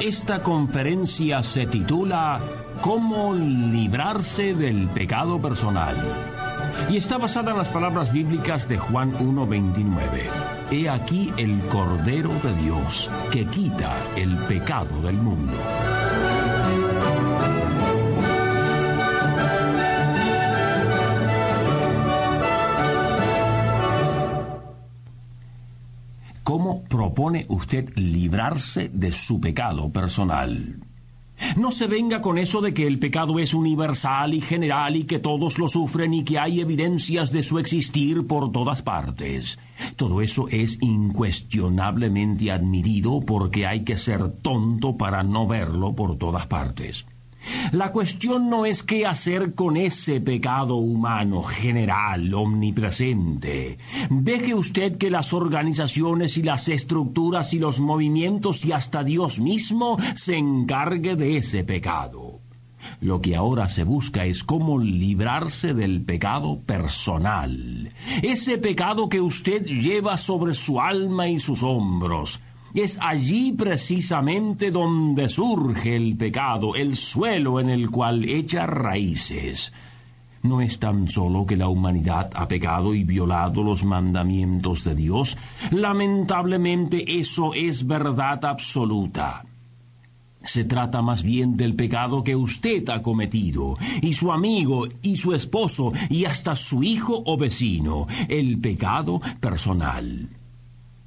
Esta conferencia se titula Cómo librarse del pecado personal y está basada en las palabras bíblicas de Juan 1.29. He aquí el Cordero de Dios que quita el pecado del mundo. ¿Cómo propone usted librarse de su pecado personal? No se venga con eso de que el pecado es universal y general y que todos lo sufren y que hay evidencias de su existir por todas partes. Todo eso es incuestionablemente admitido porque hay que ser tonto para no verlo por todas partes. La cuestión no es qué hacer con ese pecado humano general, omnipresente. Deje usted que las organizaciones y las estructuras y los movimientos y hasta Dios mismo se encargue de ese pecado. Lo que ahora se busca es cómo librarse del pecado personal, ese pecado que usted lleva sobre su alma y sus hombros, es allí precisamente donde surge el pecado, el suelo en el cual echa raíces. No es tan solo que la humanidad ha pecado y violado los mandamientos de Dios, lamentablemente eso es verdad absoluta. Se trata más bien del pecado que usted ha cometido, y su amigo, y su esposo, y hasta su hijo o vecino, el pecado personal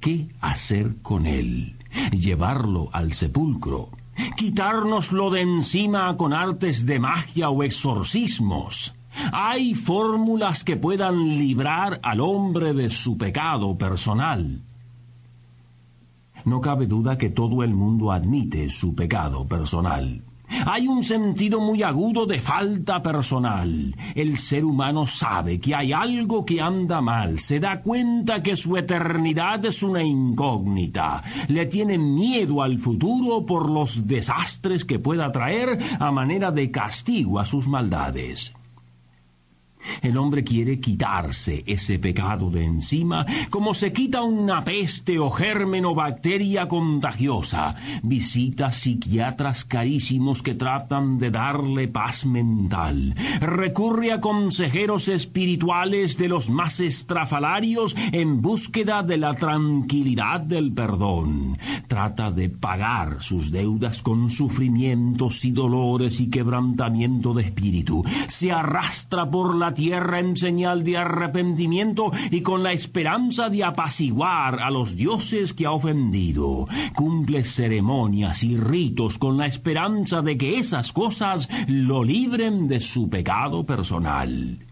qué hacer con él, llevarlo al sepulcro, quitárnoslo de encima con artes de magia o exorcismos. Hay fórmulas que puedan librar al hombre de su pecado personal. No cabe duda que todo el mundo admite su pecado personal. Hay un sentido muy agudo de falta personal. El ser humano sabe que hay algo que anda mal, se da cuenta que su eternidad es una incógnita, le tiene miedo al futuro por los desastres que pueda traer a manera de castigo a sus maldades. El hombre quiere quitarse ese pecado de encima como se quita una peste o germen o bacteria contagiosa. Visita psiquiatras carísimos que tratan de darle paz mental. Recurre a consejeros espirituales de los más estrafalarios en búsqueda de la tranquilidad del perdón. Trata de pagar sus deudas con sufrimientos y dolores y quebrantamiento de espíritu. Se arrastra por la tierra en señal de arrepentimiento y con la esperanza de apaciguar a los dioses que ha ofendido. Cumple ceremonias y ritos con la esperanza de que esas cosas lo libren de su pecado personal.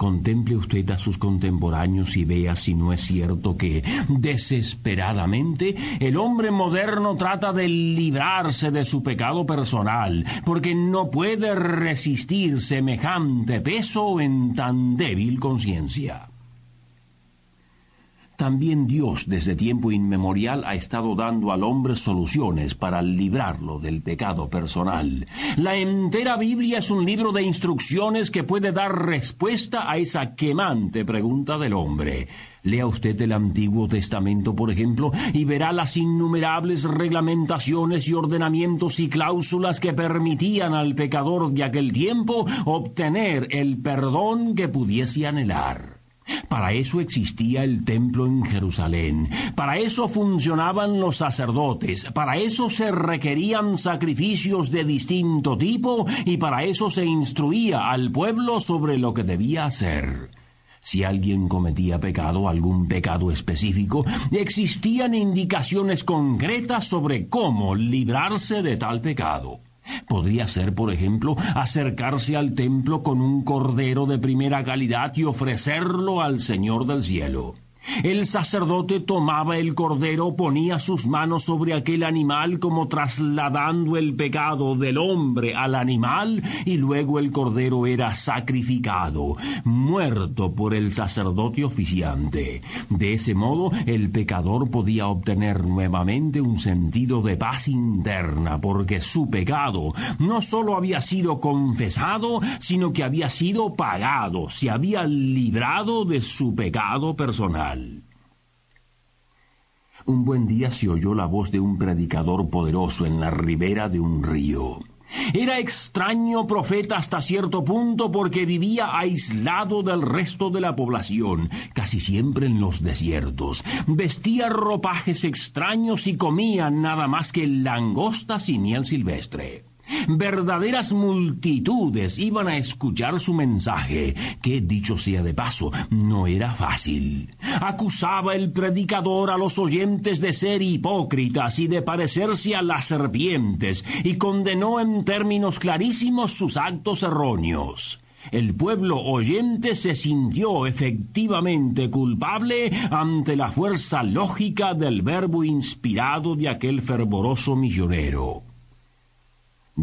Contemple usted a sus contemporáneos y vea si no es cierto que, desesperadamente, el hombre moderno trata de librarse de su pecado personal, porque no puede resistir semejante peso en tan débil conciencia. También Dios desde tiempo inmemorial ha estado dando al hombre soluciones para librarlo del pecado personal. La entera Biblia es un libro de instrucciones que puede dar respuesta a esa quemante pregunta del hombre. Lea usted el Antiguo Testamento, por ejemplo, y verá las innumerables reglamentaciones y ordenamientos y cláusulas que permitían al pecador de aquel tiempo obtener el perdón que pudiese anhelar. Para eso existía el templo en Jerusalén, para eso funcionaban los sacerdotes, para eso se requerían sacrificios de distinto tipo y para eso se instruía al pueblo sobre lo que debía hacer. Si alguien cometía pecado, algún pecado específico, existían indicaciones concretas sobre cómo librarse de tal pecado. Podría ser, por ejemplo, acercarse al templo con un cordero de primera calidad y ofrecerlo al Señor del cielo. El sacerdote tomaba el cordero, ponía sus manos sobre aquel animal como trasladando el pecado del hombre al animal y luego el cordero era sacrificado, muerto por el sacerdote oficiante. De ese modo el pecador podía obtener nuevamente un sentido de paz interna porque su pecado no sólo había sido confesado, sino que había sido pagado, se había librado de su pecado personal. Un buen día se oyó la voz de un predicador poderoso en la ribera de un río. Era extraño profeta hasta cierto punto porque vivía aislado del resto de la población, casi siempre en los desiertos. Vestía ropajes extraños y comía nada más que langostas y miel silvestre. Verdaderas multitudes iban a escuchar su mensaje, que, dicho sea de paso, no era fácil. Acusaba el predicador a los oyentes de ser hipócritas y de parecerse a las serpientes, y condenó en términos clarísimos sus actos erróneos. El pueblo oyente se sintió efectivamente culpable ante la fuerza lógica del verbo inspirado de aquel fervoroso millonero.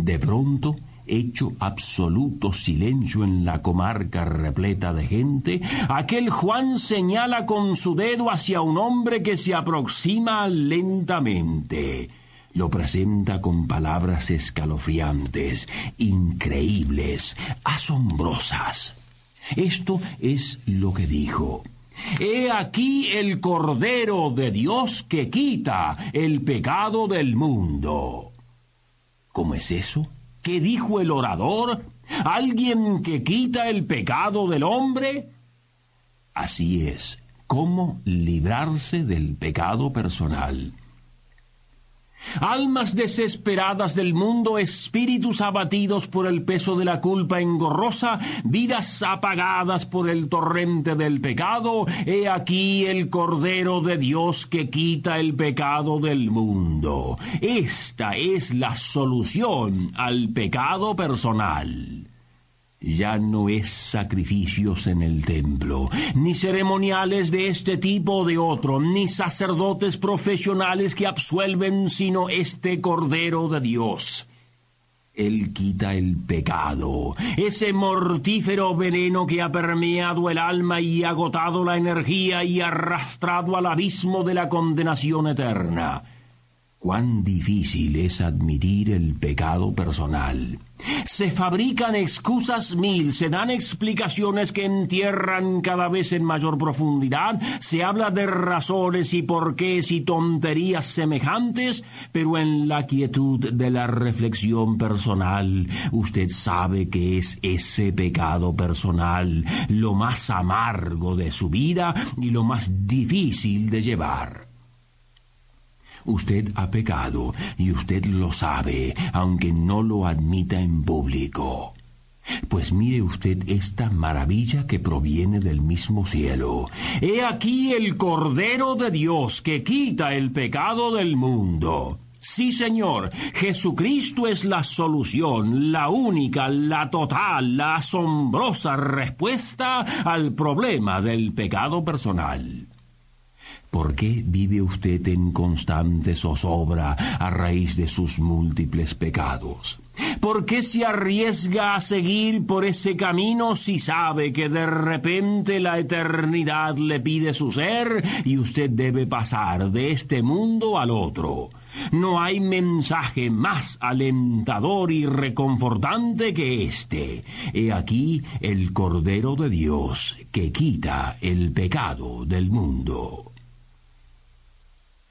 De pronto, hecho absoluto silencio en la comarca repleta de gente, aquel Juan señala con su dedo hacia un hombre que se aproxima lentamente. Lo presenta con palabras escalofriantes, increíbles, asombrosas. Esto es lo que dijo. He aquí el Cordero de Dios que quita el pecado del mundo. ¿Cómo es eso? ¿Qué dijo el orador? ¿Alguien que quita el pecado del hombre? Así es, ¿cómo librarse del pecado personal? Almas desesperadas del mundo, espíritus abatidos por el peso de la culpa engorrosa, vidas apagadas por el torrente del pecado, he aquí el Cordero de Dios que quita el pecado del mundo. Esta es la solución al pecado personal. Ya no es sacrificios en el templo, ni ceremoniales de este tipo o de otro, ni sacerdotes profesionales que absuelven, sino este Cordero de Dios. Él quita el pecado, ese mortífero veneno que ha permeado el alma y agotado la energía y arrastrado al abismo de la condenación eterna. Cuán difícil es admitir el pecado personal. Se fabrican excusas mil, se dan explicaciones que entierran cada vez en mayor profundidad, se habla de razones y porqués y tonterías semejantes, pero en la quietud de la reflexión personal, usted sabe que es ese pecado personal lo más amargo de su vida y lo más difícil de llevar. Usted ha pecado y usted lo sabe, aunque no lo admita en público. Pues mire usted esta maravilla que proviene del mismo cielo. He aquí el Cordero de Dios que quita el pecado del mundo. Sí, Señor, Jesucristo es la solución, la única, la total, la asombrosa respuesta al problema del pecado personal. ¿Por qué vive usted en constante zozobra a raíz de sus múltiples pecados? ¿Por qué se arriesga a seguir por ese camino si sabe que de repente la eternidad le pide su ser y usted debe pasar de este mundo al otro? No hay mensaje más alentador y reconfortante que este. He aquí el Cordero de Dios que quita el pecado del mundo.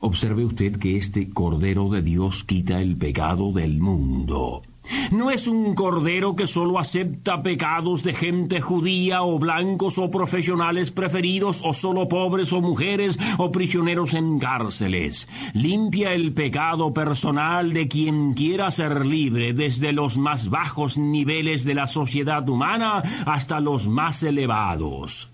Observe usted que este Cordero de Dios quita el pecado del mundo. No es un cordero que solo acepta pecados de gente judía o blancos o profesionales preferidos o solo pobres o mujeres o prisioneros en cárceles. Limpia el pecado personal de quien quiera ser libre desde los más bajos niveles de la sociedad humana hasta los más elevados.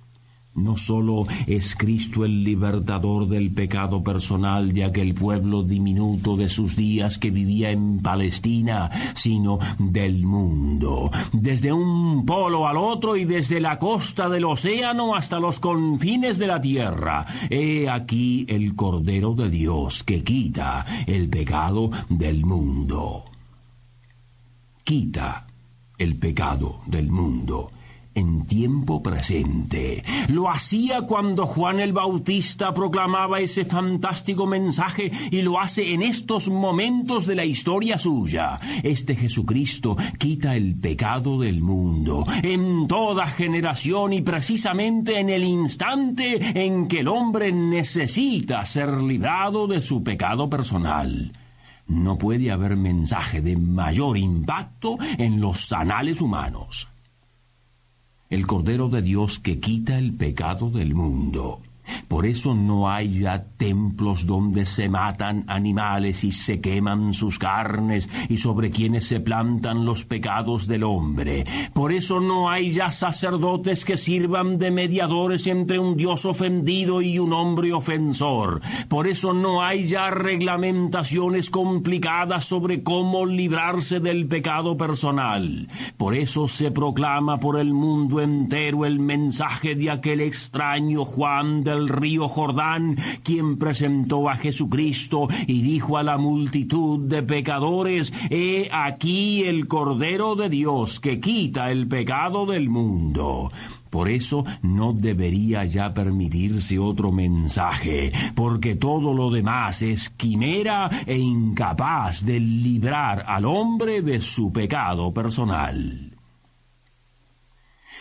No solo es Cristo el libertador del pecado personal de aquel pueblo diminuto de sus días que vivía en Palestina, sino del mundo, desde un polo al otro y desde la costa del océano hasta los confines de la tierra. He aquí el Cordero de Dios que quita el pecado del mundo. Quita el pecado del mundo en tiempo presente. Lo hacía cuando Juan el Bautista proclamaba ese fantástico mensaje y lo hace en estos momentos de la historia suya. Este Jesucristo quita el pecado del mundo en toda generación y precisamente en el instante en que el hombre necesita ser librado de su pecado personal. No puede haber mensaje de mayor impacto en los anales humanos el Cordero de Dios que quita el pecado del mundo. Por eso no hay ya templos donde se matan animales y se queman sus carnes y sobre quienes se plantan los pecados del hombre. Por eso no hay ya sacerdotes que sirvan de mediadores entre un Dios ofendido y un hombre ofensor. Por eso no hay ya reglamentaciones complicadas sobre cómo librarse del pecado personal. Por eso se proclama por el mundo entero el mensaje de aquel extraño Juan del río Jordán, quien presentó a Jesucristo y dijo a la multitud de pecadores, He aquí el Cordero de Dios que quita el pecado del mundo. Por eso no debería ya permitirse otro mensaje, porque todo lo demás es quimera e incapaz de librar al hombre de su pecado personal.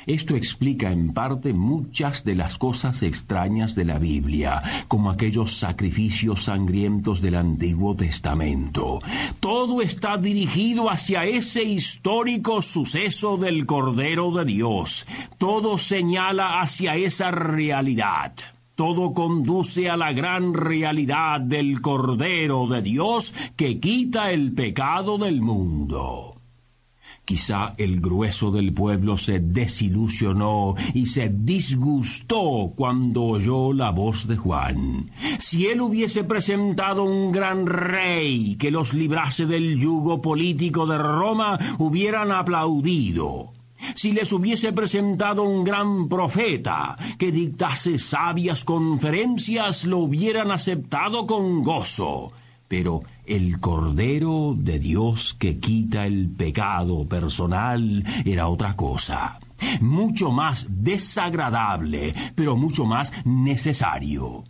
Esto explica en parte muchas de las cosas extrañas de la Biblia, como aquellos sacrificios sangrientos del Antiguo Testamento. Todo está dirigido hacia ese histórico suceso del Cordero de Dios. Todo señala hacia esa realidad. Todo conduce a la gran realidad del Cordero de Dios que quita el pecado del mundo. Quizá el grueso del pueblo se desilusionó y se disgustó cuando oyó la voz de Juan. Si él hubiese presentado un gran rey que los librase del yugo político de Roma, hubieran aplaudido. Si les hubiese presentado un gran profeta que dictase sabias conferencias, lo hubieran aceptado con gozo. Pero el Cordero de Dios que quita el pecado personal era otra cosa, mucho más desagradable, pero mucho más necesario.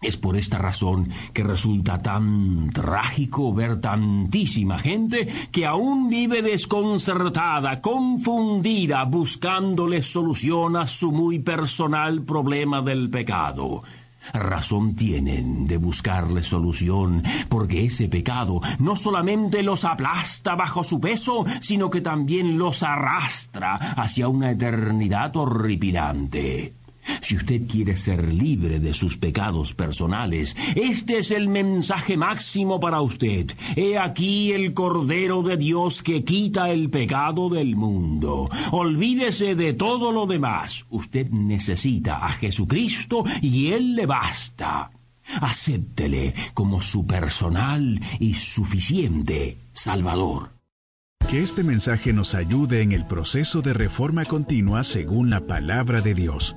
Es por esta razón que resulta tan trágico ver tantísima gente que aún vive desconcertada, confundida, buscándole solución a su muy personal problema del pecado razón tienen de buscarle solución, porque ese pecado no solamente los aplasta bajo su peso, sino que también los arrastra hacia una eternidad horripilante. Si usted quiere ser libre de sus pecados personales, este es el mensaje máximo para usted. He aquí el Cordero de Dios que quita el pecado del mundo. Olvídese de todo lo demás. Usted necesita a Jesucristo y Él le basta. Acéptele como su personal y suficiente Salvador. Que este mensaje nos ayude en el proceso de reforma continua según la palabra de Dios.